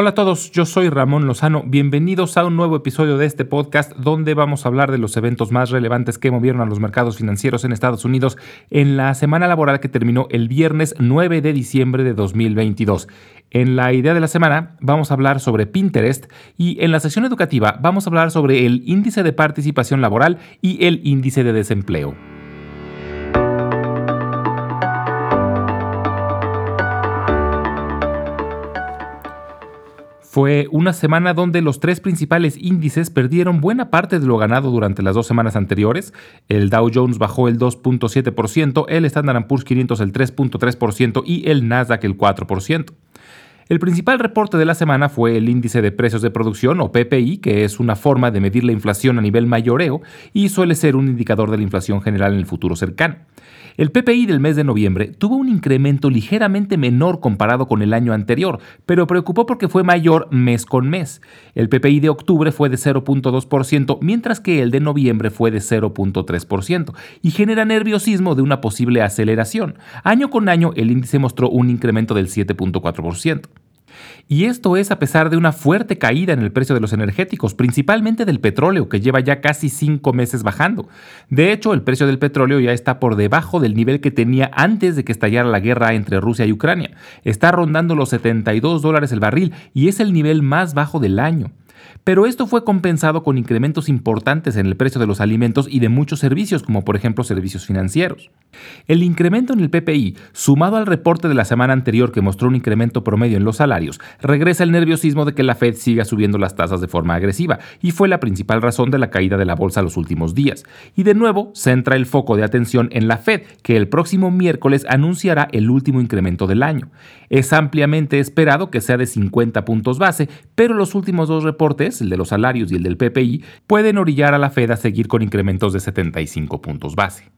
Hola a todos, yo soy Ramón Lozano. Bienvenidos a un nuevo episodio de este podcast donde vamos a hablar de los eventos más relevantes que movieron a los mercados financieros en Estados Unidos en la semana laboral que terminó el viernes 9 de diciembre de 2022. En la idea de la semana vamos a hablar sobre Pinterest y en la sección educativa vamos a hablar sobre el índice de participación laboral y el índice de desempleo. Fue una semana donde los tres principales índices perdieron buena parte de lo ganado durante las dos semanas anteriores. El Dow Jones bajó el 2.7%, el Standard Poor's 500 el 3.3% y el Nasdaq el 4%. El principal reporte de la semana fue el índice de precios de producción o PPI, que es una forma de medir la inflación a nivel mayoreo y suele ser un indicador de la inflación general en el futuro cercano. El PPI del mes de noviembre tuvo un incremento ligeramente menor comparado con el año anterior, pero preocupó porque fue mayor mes con mes. El PPI de octubre fue de 0.2%, mientras que el de noviembre fue de 0.3%, y genera nerviosismo de una posible aceleración. Año con año el índice mostró un incremento del 7.4%. Y esto es a pesar de una fuerte caída en el precio de los energéticos, principalmente del petróleo, que lleva ya casi cinco meses bajando. De hecho, el precio del petróleo ya está por debajo del nivel que tenía antes de que estallara la guerra entre Rusia y Ucrania. Está rondando los 72 dólares el barril y es el nivel más bajo del año. Pero esto fue compensado con incrementos importantes en el precio de los alimentos y de muchos servicios, como por ejemplo servicios financieros. El incremento en el PPI, sumado al reporte de la semana anterior que mostró un incremento promedio en los salarios, regresa el nerviosismo de que la Fed siga subiendo las tasas de forma agresiva, y fue la principal razón de la caída de la bolsa los últimos días. Y de nuevo, centra el foco de atención en la Fed, que el próximo miércoles anunciará el último incremento del año. Es ampliamente esperado que sea de 50 puntos base, pero los últimos dos reportes, el de los salarios y el del PPI, pueden orillar a la Fed a seguir con incrementos de 75 puntos base.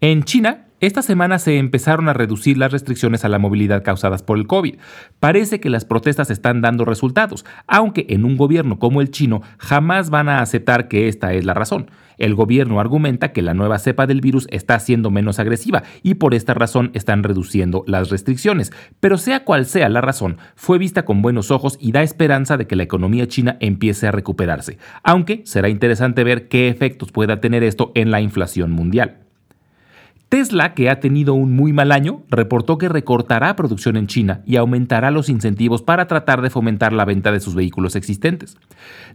En China, esta semana se empezaron a reducir las restricciones a la movilidad causadas por el COVID. Parece que las protestas están dando resultados, aunque en un gobierno como el chino jamás van a aceptar que esta es la razón. El gobierno argumenta que la nueva cepa del virus está siendo menos agresiva y por esta razón están reduciendo las restricciones. Pero sea cual sea la razón, fue vista con buenos ojos y da esperanza de que la economía china empiece a recuperarse, aunque será interesante ver qué efectos pueda tener esto en la inflación mundial. Tesla, que ha tenido un muy mal año, reportó que recortará producción en China y aumentará los incentivos para tratar de fomentar la venta de sus vehículos existentes.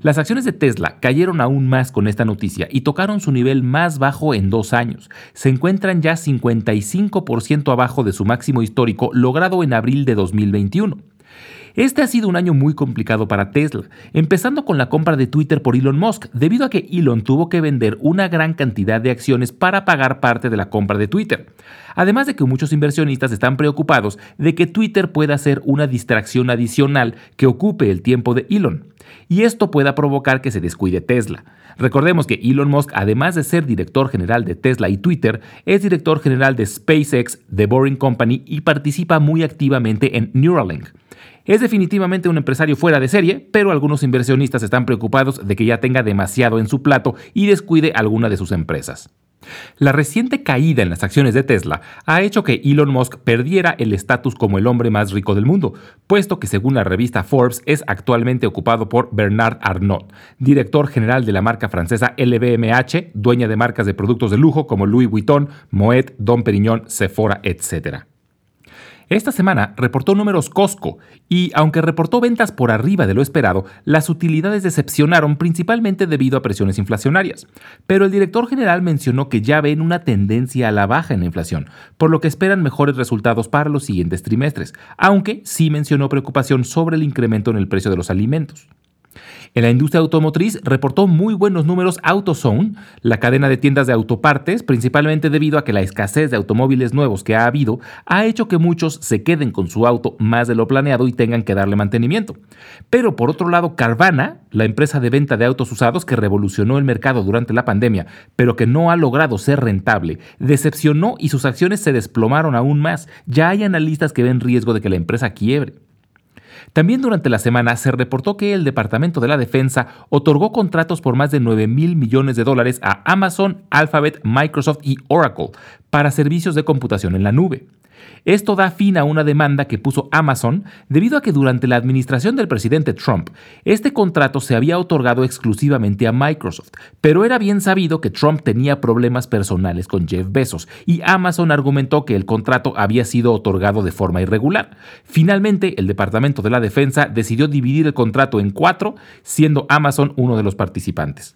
Las acciones de Tesla cayeron aún más con esta noticia y tocaron su nivel más bajo en dos años. Se encuentran ya 55% abajo de su máximo histórico logrado en abril de 2021. Este ha sido un año muy complicado para Tesla, empezando con la compra de Twitter por Elon Musk, debido a que Elon tuvo que vender una gran cantidad de acciones para pagar parte de la compra de Twitter. Además de que muchos inversionistas están preocupados de que Twitter pueda ser una distracción adicional que ocupe el tiempo de Elon, y esto pueda provocar que se descuide Tesla. Recordemos que Elon Musk, además de ser director general de Tesla y Twitter, es director general de SpaceX, The Boring Company y participa muy activamente en Neuralink. Es definitivamente un empresario fuera de serie, pero algunos inversionistas están preocupados de que ya tenga demasiado en su plato y descuide alguna de sus empresas. La reciente caída en las acciones de Tesla ha hecho que Elon Musk perdiera el estatus como el hombre más rico del mundo, puesto que según la revista Forbes es actualmente ocupado por Bernard Arnault, director general de la marca francesa LVMH, dueña de marcas de productos de lujo como Louis Vuitton, Moet, Dom Perignon, Sephora, etc. Esta semana reportó números Costco y, aunque reportó ventas por arriba de lo esperado, las utilidades decepcionaron principalmente debido a presiones inflacionarias. Pero el director general mencionó que ya ven una tendencia a la baja en la inflación, por lo que esperan mejores resultados para los siguientes trimestres, aunque sí mencionó preocupación sobre el incremento en el precio de los alimentos. En la industria automotriz reportó muy buenos números AutoZone, la cadena de tiendas de autopartes, principalmente debido a que la escasez de automóviles nuevos que ha habido ha hecho que muchos se queden con su auto más de lo planeado y tengan que darle mantenimiento. Pero por otro lado, Carvana, la empresa de venta de autos usados que revolucionó el mercado durante la pandemia, pero que no ha logrado ser rentable, decepcionó y sus acciones se desplomaron aún más. Ya hay analistas que ven riesgo de que la empresa quiebre. También durante la semana se reportó que el Departamento de la Defensa otorgó contratos por más de 9 mil millones de dólares a Amazon, Alphabet, Microsoft y Oracle para servicios de computación en la nube. Esto da fin a una demanda que puso Amazon debido a que durante la administración del presidente Trump, este contrato se había otorgado exclusivamente a Microsoft, pero era bien sabido que Trump tenía problemas personales con Jeff Bezos y Amazon argumentó que el contrato había sido otorgado de forma irregular. Finalmente, el Departamento de la Defensa decidió dividir el contrato en cuatro, siendo Amazon uno de los participantes.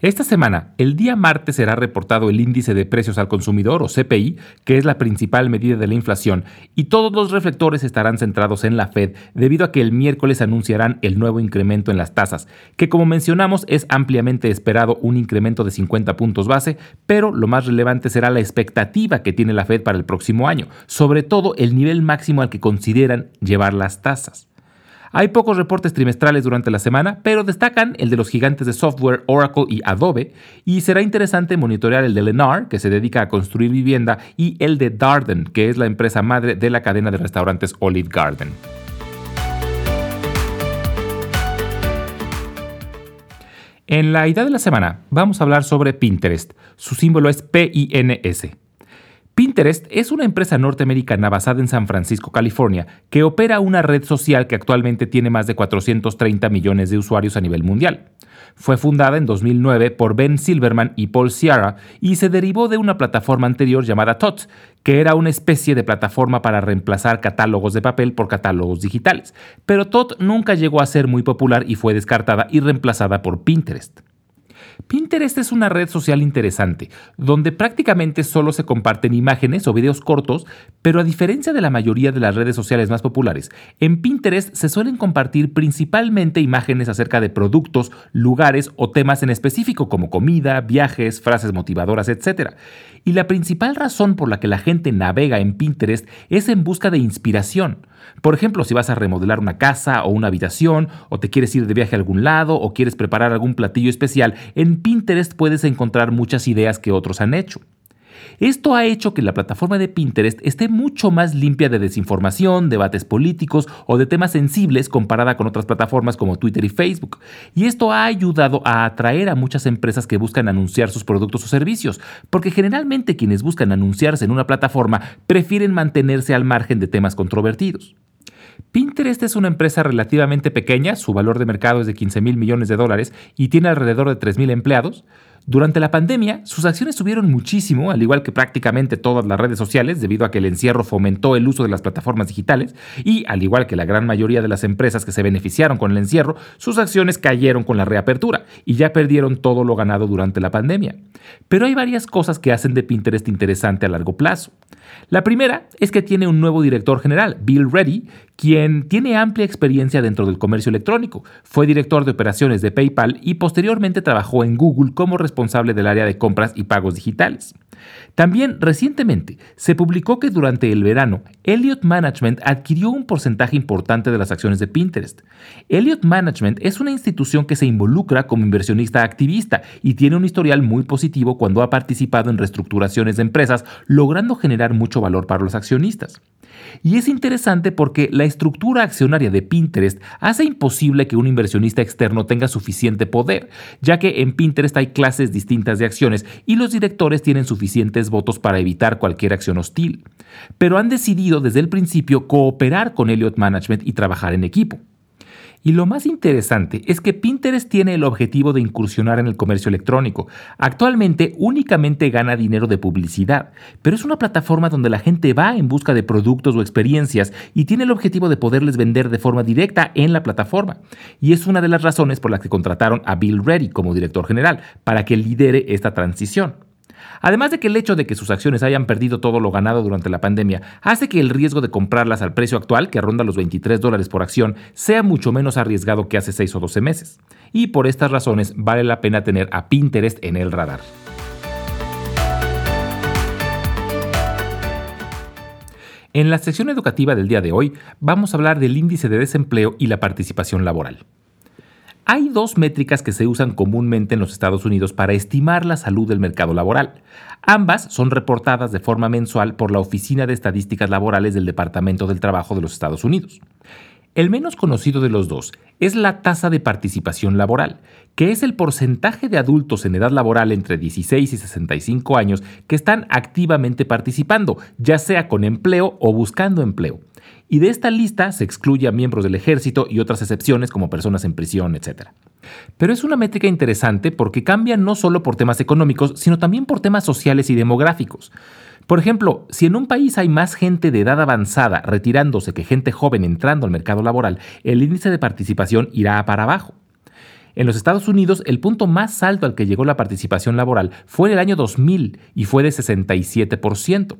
Esta semana, el día martes será reportado el índice de precios al consumidor o CPI, que es la principal medida de la inflación, y todos los reflectores estarán centrados en la Fed debido a que el miércoles anunciarán el nuevo incremento en las tasas, que como mencionamos es ampliamente esperado un incremento de 50 puntos base, pero lo más relevante será la expectativa que tiene la Fed para el próximo año, sobre todo el nivel máximo al que consideran llevar las tasas. Hay pocos reportes trimestrales durante la semana, pero destacan el de los gigantes de software Oracle y Adobe, y será interesante monitorear el de Lennar, que se dedica a construir vivienda, y el de Darden, que es la empresa madre de la cadena de restaurantes Olive Garden. En la idea de la semana vamos a hablar sobre Pinterest. Su símbolo es PINS. Pinterest es una empresa norteamericana basada en San Francisco, California, que opera una red social que actualmente tiene más de 430 millones de usuarios a nivel mundial. Fue fundada en 2009 por Ben Silverman y Paul Sierra y se derivó de una plataforma anterior llamada TOT, que era una especie de plataforma para reemplazar catálogos de papel por catálogos digitales. Pero TOT nunca llegó a ser muy popular y fue descartada y reemplazada por Pinterest. Pinterest es una red social interesante, donde prácticamente solo se comparten imágenes o videos cortos, pero a diferencia de la mayoría de las redes sociales más populares, en Pinterest se suelen compartir principalmente imágenes acerca de productos, lugares o temas en específico como comida, viajes, frases motivadoras, etc. Y la principal razón por la que la gente navega en Pinterest es en busca de inspiración. Por ejemplo, si vas a remodelar una casa o una habitación, o te quieres ir de viaje a algún lado, o quieres preparar algún platillo especial, en Pinterest puedes encontrar muchas ideas que otros han hecho. Esto ha hecho que la plataforma de Pinterest esté mucho más limpia de desinformación, debates políticos o de temas sensibles comparada con otras plataformas como Twitter y Facebook. Y esto ha ayudado a atraer a muchas empresas que buscan anunciar sus productos o servicios, porque generalmente quienes buscan anunciarse en una plataforma prefieren mantenerse al margen de temas controvertidos. Pinterest es una empresa relativamente pequeña, su valor de mercado es de 15 mil millones de dólares y tiene alrededor de 3 mil empleados. Durante la pandemia, sus acciones subieron muchísimo, al igual que prácticamente todas las redes sociales, debido a que el encierro fomentó el uso de las plataformas digitales, y al igual que la gran mayoría de las empresas que se beneficiaron con el encierro, sus acciones cayeron con la reapertura y ya perdieron todo lo ganado durante la pandemia. Pero hay varias cosas que hacen de Pinterest interesante a largo plazo. La primera es que tiene un nuevo director general, Bill Reddy, quien tiene amplia experiencia dentro del comercio electrónico. Fue director de operaciones de PayPal y posteriormente trabajó en Google como responsable del área de compras y pagos digitales. También recientemente se publicó que durante el verano Elliott Management adquirió un porcentaje importante de las acciones de Pinterest. Elliott Management es una institución que se involucra como inversionista activista y tiene un historial muy positivo cuando ha participado en reestructuraciones de empresas, logrando generar mucho valor para los accionistas. Y es interesante porque la estructura accionaria de Pinterest hace imposible que un inversionista externo tenga suficiente poder, ya que en Pinterest hay clases distintas de acciones y los directores tienen suficientes votos para evitar cualquier acción hostil. Pero han decidido desde el principio cooperar con Elliott Management y trabajar en equipo. Y lo más interesante es que Pinterest tiene el objetivo de incursionar en el comercio electrónico. Actualmente únicamente gana dinero de publicidad, pero es una plataforma donde la gente va en busca de productos o experiencias y tiene el objetivo de poderles vender de forma directa en la plataforma. Y es una de las razones por las que contrataron a Bill Reddy como director general, para que lidere esta transición. Además de que el hecho de que sus acciones hayan perdido todo lo ganado durante la pandemia hace que el riesgo de comprarlas al precio actual, que ronda los 23 dólares por acción, sea mucho menos arriesgado que hace 6 o 12 meses. Y por estas razones vale la pena tener a Pinterest en el radar. En la sección educativa del día de hoy vamos a hablar del índice de desempleo y la participación laboral. Hay dos métricas que se usan comúnmente en los Estados Unidos para estimar la salud del mercado laboral. Ambas son reportadas de forma mensual por la Oficina de Estadísticas Laborales del Departamento del Trabajo de los Estados Unidos. El menos conocido de los dos es la tasa de participación laboral, que es el porcentaje de adultos en edad laboral entre 16 y 65 años que están activamente participando, ya sea con empleo o buscando empleo. Y de esta lista se excluye a miembros del ejército y otras excepciones como personas en prisión, etc. Pero es una métrica interesante porque cambia no solo por temas económicos, sino también por temas sociales y demográficos. Por ejemplo, si en un país hay más gente de edad avanzada retirándose que gente joven entrando al mercado laboral, el índice de participación irá para abajo. En los Estados Unidos, el punto más alto al que llegó la participación laboral fue en el año 2000 y fue de 67%.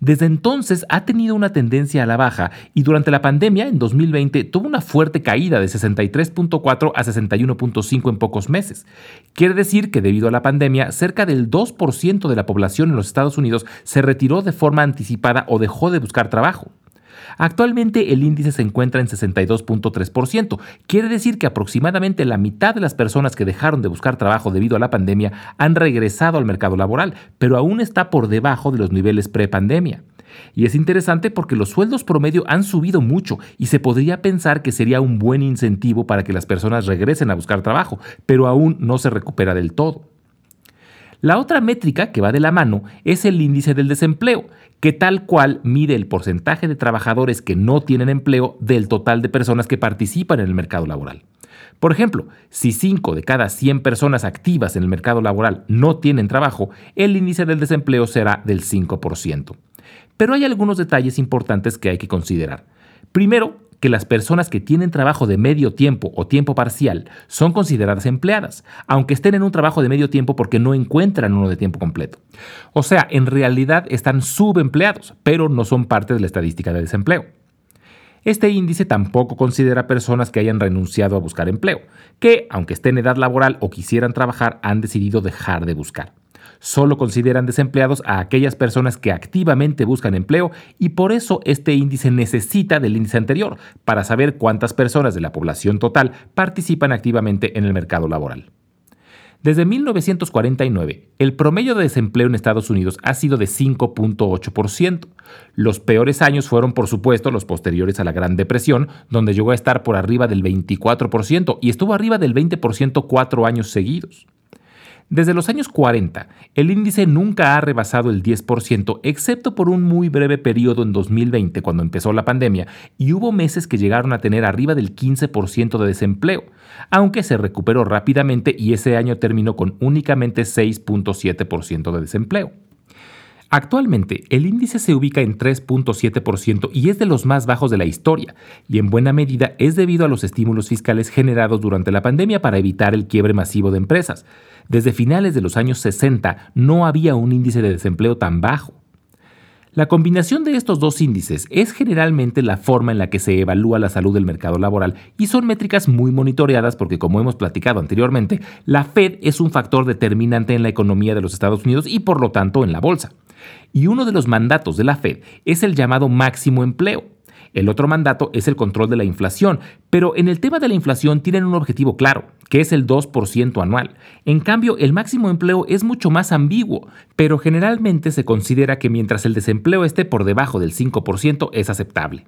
Desde entonces ha tenido una tendencia a la baja y durante la pandemia, en 2020, tuvo una fuerte caída de 63.4 a 61.5 en pocos meses. Quiere decir que debido a la pandemia, cerca del 2% de la población en los Estados Unidos se retiró de forma anticipada o dejó de buscar trabajo. Actualmente el índice se encuentra en 62.3%. Quiere decir que aproximadamente la mitad de las personas que dejaron de buscar trabajo debido a la pandemia han regresado al mercado laboral, pero aún está por debajo de los niveles pre-pandemia. Y es interesante porque los sueldos promedio han subido mucho y se podría pensar que sería un buen incentivo para que las personas regresen a buscar trabajo, pero aún no se recupera del todo. La otra métrica que va de la mano es el índice del desempleo, que tal cual mide el porcentaje de trabajadores que no tienen empleo del total de personas que participan en el mercado laboral. Por ejemplo, si 5 de cada 100 personas activas en el mercado laboral no tienen trabajo, el índice del desempleo será del 5%. Pero hay algunos detalles importantes que hay que considerar. Primero, que las personas que tienen trabajo de medio tiempo o tiempo parcial son consideradas empleadas, aunque estén en un trabajo de medio tiempo porque no encuentran uno de tiempo completo. O sea, en realidad están subempleados, pero no son parte de la estadística de desempleo. Este índice tampoco considera personas que hayan renunciado a buscar empleo, que, aunque estén en edad laboral o quisieran trabajar, han decidido dejar de buscar solo consideran desempleados a aquellas personas que activamente buscan empleo y por eso este índice necesita del índice anterior para saber cuántas personas de la población total participan activamente en el mercado laboral. Desde 1949, el promedio de desempleo en Estados Unidos ha sido de 5.8%. Los peores años fueron, por supuesto, los posteriores a la Gran Depresión, donde llegó a estar por arriba del 24% y estuvo arriba del 20% cuatro años seguidos. Desde los años 40, el índice nunca ha rebasado el 10%, excepto por un muy breve periodo en 2020 cuando empezó la pandemia, y hubo meses que llegaron a tener arriba del 15% de desempleo, aunque se recuperó rápidamente y ese año terminó con únicamente 6.7% de desempleo. Actualmente, el índice se ubica en 3.7% y es de los más bajos de la historia, y en buena medida es debido a los estímulos fiscales generados durante la pandemia para evitar el quiebre masivo de empresas. Desde finales de los años 60 no había un índice de desempleo tan bajo. La combinación de estos dos índices es generalmente la forma en la que se evalúa la salud del mercado laboral y son métricas muy monitoreadas porque, como hemos platicado anteriormente, la Fed es un factor determinante en la economía de los Estados Unidos y por lo tanto en la bolsa. Y uno de los mandatos de la Fed es el llamado máximo empleo, el otro mandato es el control de la inflación, pero en el tema de la inflación tienen un objetivo claro, que es el 2% anual. En cambio, el máximo empleo es mucho más ambiguo, pero generalmente se considera que mientras el desempleo esté por debajo del 5% es aceptable.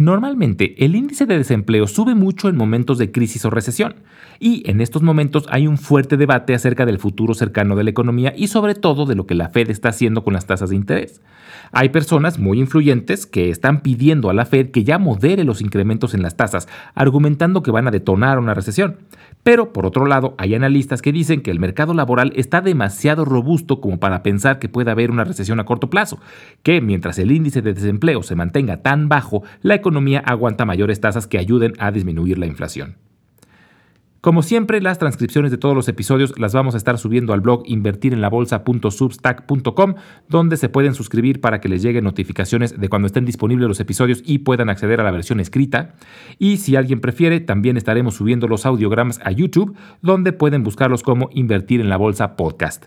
Normalmente, el índice de desempleo sube mucho en momentos de crisis o recesión, y en estos momentos hay un fuerte debate acerca del futuro cercano de la economía y sobre todo de lo que la Fed está haciendo con las tasas de interés. Hay personas muy influyentes que están pidiendo a la Fed que ya modere los incrementos en las tasas, argumentando que van a detonar una recesión. Pero, por otro lado, hay analistas que dicen que el mercado laboral está demasiado robusto como para pensar que pueda haber una recesión a corto plazo, que mientras el índice de desempleo se mantenga tan bajo, la economía aguanta mayores tasas que ayuden a disminuir la inflación. Como siempre, las transcripciones de todos los episodios las vamos a estar subiendo al blog invertirenlabolsa.substack.com, donde se pueden suscribir para que les lleguen notificaciones de cuando estén disponibles los episodios y puedan acceder a la versión escrita. Y si alguien prefiere, también estaremos subiendo los audiogramas a YouTube, donde pueden buscarlos como Invertir en la Bolsa Podcast.